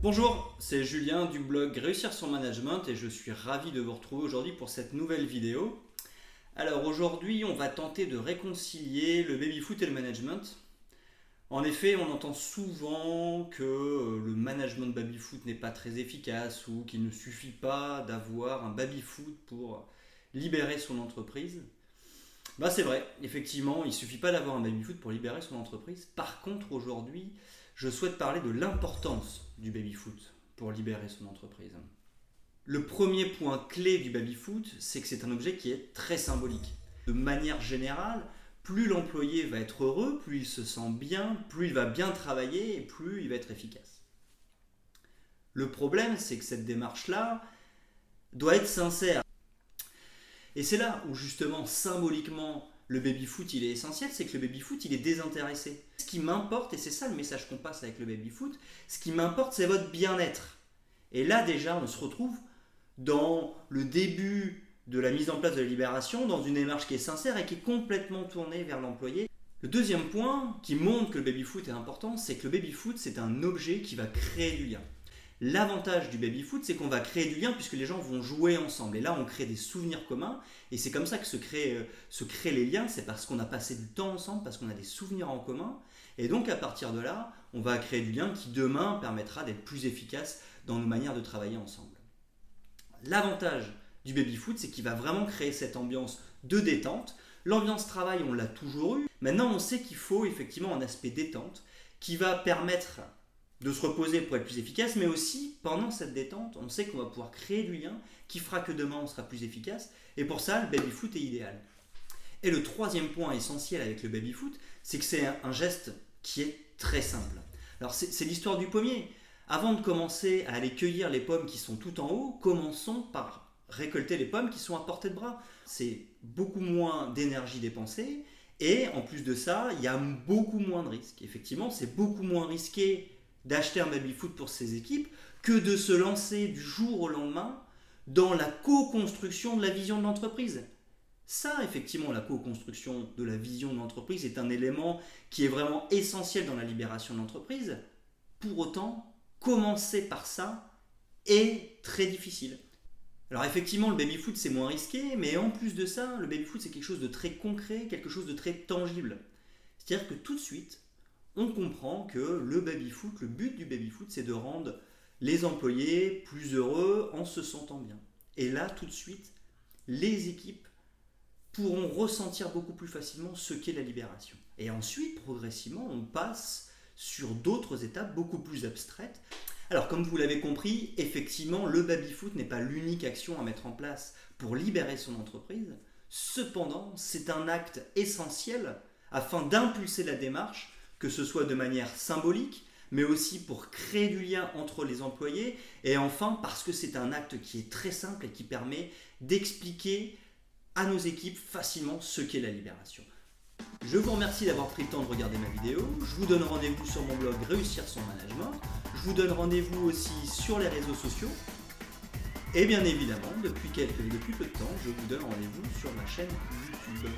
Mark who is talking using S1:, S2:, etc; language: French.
S1: Bonjour, c'est Julien du blog Réussir son management et je suis ravi de vous retrouver aujourd'hui pour cette nouvelle vidéo. Alors aujourd'hui, on va tenter de réconcilier le baby-foot et le management. En effet, on entend souvent que euh, le management de baby-foot n'est pas très efficace ou qu'il ne suffit pas d'avoir un baby-foot pour libérer son entreprise. Bah c'est vrai, effectivement, il ne suffit pas d'avoir un baby-foot pour libérer son entreprise. Par contre, aujourd'hui, je souhaite parler de l'importance du baby-foot pour libérer son entreprise. Le premier point clé du baby-foot, c'est que c'est un objet qui est très symbolique. De manière générale, plus l'employé va être heureux, plus il se sent bien, plus il va bien travailler et plus il va être efficace. Le problème, c'est que cette démarche-là doit être sincère. Et c'est là où justement symboliquement le baby-foot il est essentiel, c'est que le baby-foot il est désintéressé. Ce qui m'importe, et c'est ça le message qu'on passe avec le baby-foot, ce qui m'importe c'est votre bien-être. Et là déjà on se retrouve dans le début de la mise en place de la libération, dans une démarche qui est sincère et qui est complètement tournée vers l'employé. Le deuxième point qui montre que le baby-foot est important, c'est que le baby-foot c'est un objet qui va créer du lien. L'avantage du baby-foot, c'est qu'on va créer du lien puisque les gens vont jouer ensemble. Et là, on crée des souvenirs communs. Et c'est comme ça que se créent, euh, se créent les liens. C'est parce qu'on a passé du temps ensemble, parce qu'on a des souvenirs en commun. Et donc, à partir de là, on va créer du lien qui demain permettra d'être plus efficace dans nos manières de travailler ensemble. L'avantage du baby-foot, c'est qu'il va vraiment créer cette ambiance de détente. L'ambiance travail, on l'a toujours eu. Maintenant, on sait qu'il faut effectivement un aspect détente qui va permettre de se reposer pour être plus efficace, mais aussi pendant cette détente, on sait qu'on va pouvoir créer du lien qui fera que demain on sera plus efficace. Et pour ça, le baby-foot est idéal. Et le troisième point essentiel avec le baby-foot, c'est que c'est un geste qui est très simple. Alors c'est l'histoire du pommier. Avant de commencer à aller cueillir les pommes qui sont tout en haut, commençons par récolter les pommes qui sont à portée de bras. C'est beaucoup moins d'énergie dépensée et en plus de ça, il y a beaucoup moins de risques. Effectivement, c'est beaucoup moins risqué d'acheter un baby-foot pour ses équipes que de se lancer du jour au lendemain dans la co-construction de la vision de l'entreprise. Ça, effectivement, la co-construction de la vision de l'entreprise est un élément qui est vraiment essentiel dans la libération de l'entreprise. Pour autant, commencer par ça est très difficile. Alors effectivement, le baby-foot, c'est moins risqué, mais en plus de ça, le baby-foot, c'est quelque chose de très concret, quelque chose de très tangible. C'est-à-dire que tout de suite, on comprend que le baby-foot, le but du baby-foot, c'est de rendre les employés plus heureux en se sentant bien. Et là, tout de suite, les équipes pourront ressentir beaucoup plus facilement ce qu'est la libération. Et ensuite, progressivement, on passe sur d'autres étapes beaucoup plus abstraites. Alors, comme vous l'avez compris, effectivement, le baby-foot n'est pas l'unique action à mettre en place pour libérer son entreprise. Cependant, c'est un acte essentiel afin d'impulser la démarche que ce soit de manière symbolique, mais aussi pour créer du lien entre les employés, et enfin parce que c'est un acte qui est très simple et qui permet d'expliquer à nos équipes facilement ce qu'est la libération. Je vous remercie d'avoir pris le temps de regarder ma vidéo. Je vous donne rendez-vous sur mon blog Réussir son management. Je vous donne rendez-vous aussi sur les réseaux sociaux. Et bien évidemment, depuis, quelques, depuis peu de temps, je vous donne rendez-vous sur ma chaîne YouTube.